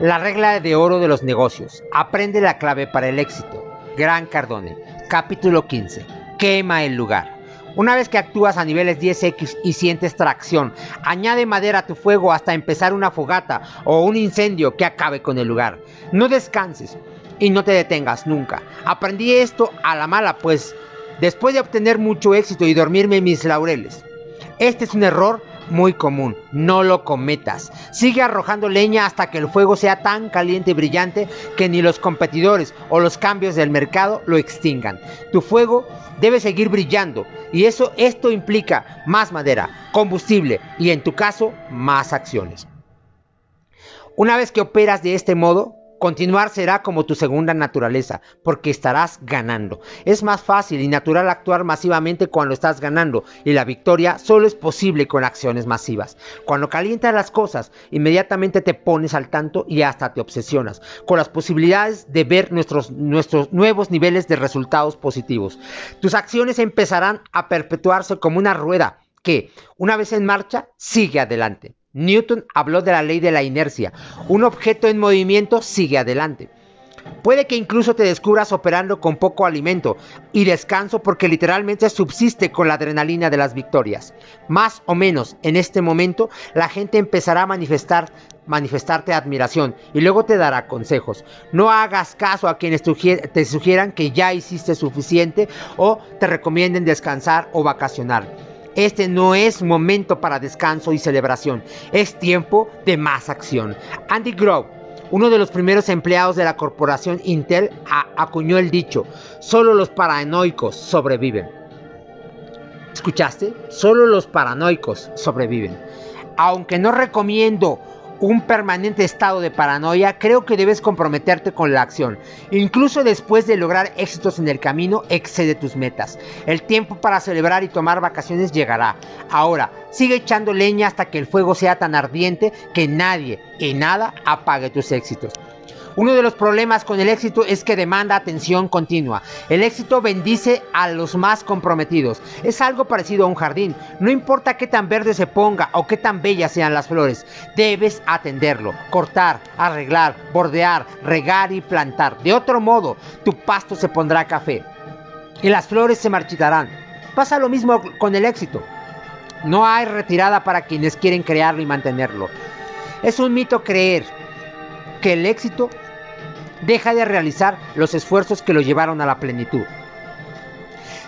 La regla de oro de los negocios. Aprende la clave para el éxito. Gran Cardone. Capítulo 15. Quema el lugar. Una vez que actúas a niveles 10x y sientes tracción, añade madera a tu fuego hasta empezar una fogata o un incendio que acabe con el lugar. No descanses y no te detengas nunca. Aprendí esto a la mala, pues después de obtener mucho éxito y dormirme mis laureles. Este es un error muy común, no lo cometas. Sigue arrojando leña hasta que el fuego sea tan caliente y brillante que ni los competidores o los cambios del mercado lo extingan. Tu fuego debe seguir brillando y eso esto implica más madera, combustible y en tu caso más acciones. Una vez que operas de este modo, Continuar será como tu segunda naturaleza, porque estarás ganando. Es más fácil y natural actuar masivamente cuando estás ganando, y la victoria solo es posible con acciones masivas. Cuando calientas las cosas, inmediatamente te pones al tanto y hasta te obsesionas con las posibilidades de ver nuestros, nuestros nuevos niveles de resultados positivos. Tus acciones empezarán a perpetuarse como una rueda que, una vez en marcha, sigue adelante. Newton habló de la ley de la inercia. Un objeto en movimiento sigue adelante. Puede que incluso te descubras operando con poco alimento y descanso porque literalmente subsiste con la adrenalina de las victorias. Más o menos en este momento la gente empezará a manifestar manifestarte admiración y luego te dará consejos. No hagas caso a quienes te sugieran que ya hiciste suficiente o te recomienden descansar o vacacionar. Este no es momento para descanso y celebración, es tiempo de más acción. Andy Grove, uno de los primeros empleados de la corporación Intel, acuñó el dicho, solo los paranoicos sobreviven. ¿Escuchaste? Solo los paranoicos sobreviven. Aunque no recomiendo un permanente estado de paranoia, creo que debes comprometerte con la acción. Incluso después de lograr éxitos en el camino, excede tus metas. El tiempo para celebrar y tomar vacaciones llegará. Ahora, sigue echando leña hasta que el fuego sea tan ardiente que nadie y nada apague tus éxitos. Uno de los problemas con el éxito es que demanda atención continua. El éxito bendice a los más comprometidos. Es algo parecido a un jardín. No importa qué tan verde se ponga o qué tan bellas sean las flores, debes atenderlo, cortar, arreglar, bordear, regar y plantar. De otro modo, tu pasto se pondrá café y las flores se marchitarán. Pasa lo mismo con el éxito. No hay retirada para quienes quieren crearlo y mantenerlo. Es un mito creer que el éxito deja de realizar los esfuerzos que lo llevaron a la plenitud.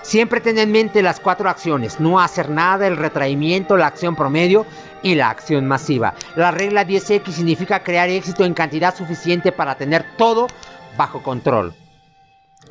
Siempre ten en mente las cuatro acciones, no hacer nada, el retraimiento, la acción promedio y la acción masiva. La regla 10X significa crear éxito en cantidad suficiente para tener todo bajo control.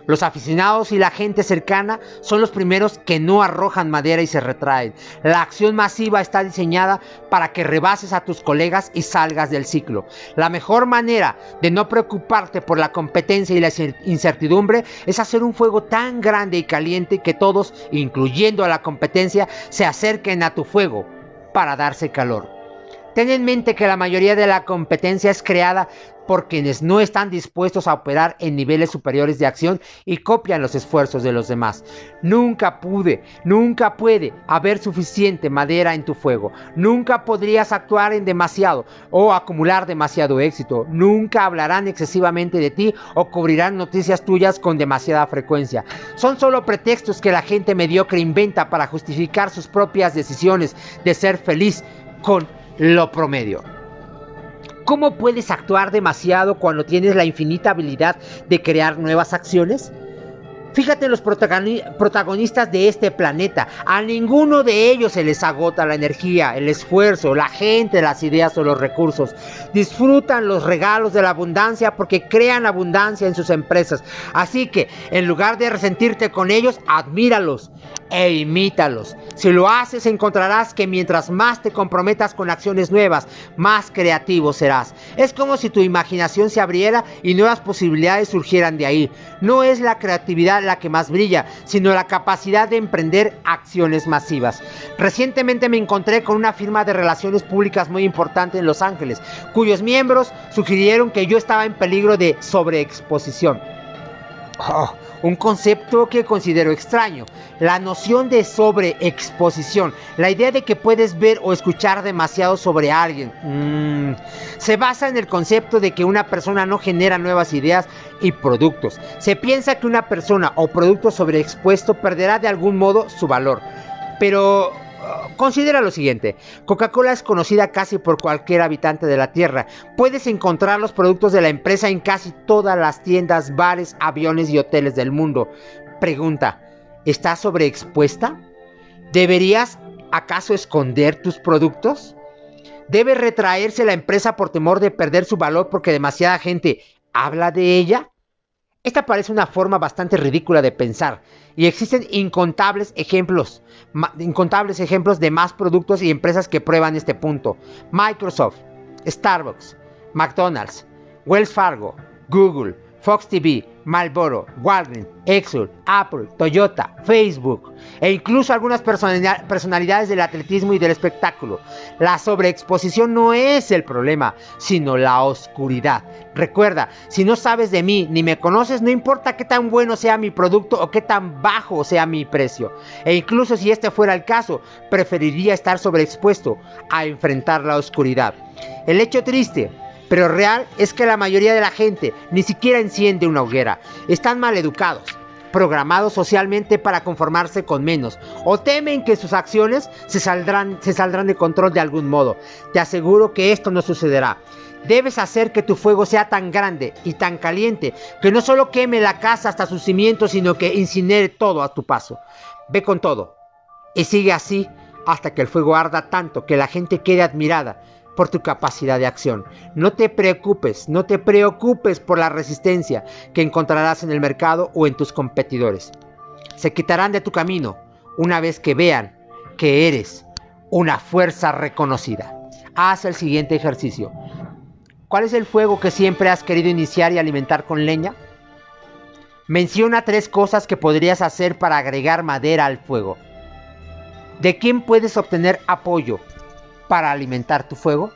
Los aficionados y la gente cercana son los primeros que no arrojan madera y se retraen. La acción masiva está diseñada para que rebases a tus colegas y salgas del ciclo. La mejor manera de no preocuparte por la competencia y la incertidumbre es hacer un fuego tan grande y caliente que todos, incluyendo a la competencia, se acerquen a tu fuego para darse calor. Ten en mente que la mayoría de la competencia es creada por quienes no están dispuestos a operar en niveles superiores de acción y copian los esfuerzos de los demás. Nunca pude, nunca puede haber suficiente madera en tu fuego. Nunca podrías actuar en demasiado o acumular demasiado éxito. Nunca hablarán excesivamente de ti o cubrirán noticias tuyas con demasiada frecuencia. Son solo pretextos que la gente mediocre inventa para justificar sus propias decisiones de ser feliz con lo promedio. ¿Cómo puedes actuar demasiado cuando tienes la infinita habilidad de crear nuevas acciones? Fíjate en los protagonistas de este planeta. A ninguno de ellos se les agota la energía, el esfuerzo, la gente, las ideas o los recursos. Disfrutan los regalos de la abundancia porque crean abundancia en sus empresas. Así que, en lugar de resentirte con ellos, admíralos e imítalos. Si lo haces, encontrarás que mientras más te comprometas con acciones nuevas, más creativo serás. Es como si tu imaginación se abriera y nuevas posibilidades surgieran de ahí. No es la creatividad la que más brilla, sino la capacidad de emprender acciones masivas. Recientemente me encontré con una firma de relaciones públicas muy importante en Los Ángeles, cuyos miembros sugirieron que yo estaba en peligro de sobreexposición. Oh, un concepto que considero extraño. La noción de sobreexposición, la idea de que puedes ver o escuchar demasiado sobre alguien, mmm, se basa en el concepto de que una persona no genera nuevas ideas y productos. Se piensa que una persona o producto sobreexpuesto perderá de algún modo su valor. Pero considera lo siguiente, Coca-Cola es conocida casi por cualquier habitante de la Tierra. Puedes encontrar los productos de la empresa en casi todas las tiendas, bares, aviones y hoteles del mundo. Pregunta, ¿estás sobreexpuesta? ¿Deberías acaso esconder tus productos? ¿Debe retraerse la empresa por temor de perder su valor porque demasiada gente habla de ella? Esta parece una forma bastante ridícula de pensar y existen incontables ejemplos, incontables ejemplos de más productos y empresas que prueban este punto. Microsoft, Starbucks, McDonald's, Wells Fargo, Google, Fox TV, Marlboro, Walgreens, Exxon, Apple, Toyota, Facebook e incluso algunas personalidades del atletismo y del espectáculo. La sobreexposición no es el problema, sino la oscuridad. Recuerda, si no sabes de mí ni me conoces, no importa qué tan bueno sea mi producto o qué tan bajo sea mi precio. E incluso si este fuera el caso, preferiría estar sobreexpuesto a enfrentar la oscuridad. El hecho triste pero real es que la mayoría de la gente ni siquiera enciende una hoguera. Están mal educados, programados socialmente para conformarse con menos, o temen que sus acciones se saldrán, se saldrán de control de algún modo. Te aseguro que esto no sucederá. Debes hacer que tu fuego sea tan grande y tan caliente que no solo queme la casa hasta sus cimientos, sino que incinere todo a tu paso. Ve con todo y sigue así hasta que el fuego arda tanto que la gente quede admirada por tu capacidad de acción. No te preocupes, no te preocupes por la resistencia que encontrarás en el mercado o en tus competidores. Se quitarán de tu camino una vez que vean que eres una fuerza reconocida. Haz el siguiente ejercicio. ¿Cuál es el fuego que siempre has querido iniciar y alimentar con leña? Menciona tres cosas que podrías hacer para agregar madera al fuego. ¿De quién puedes obtener apoyo para alimentar tu fuego?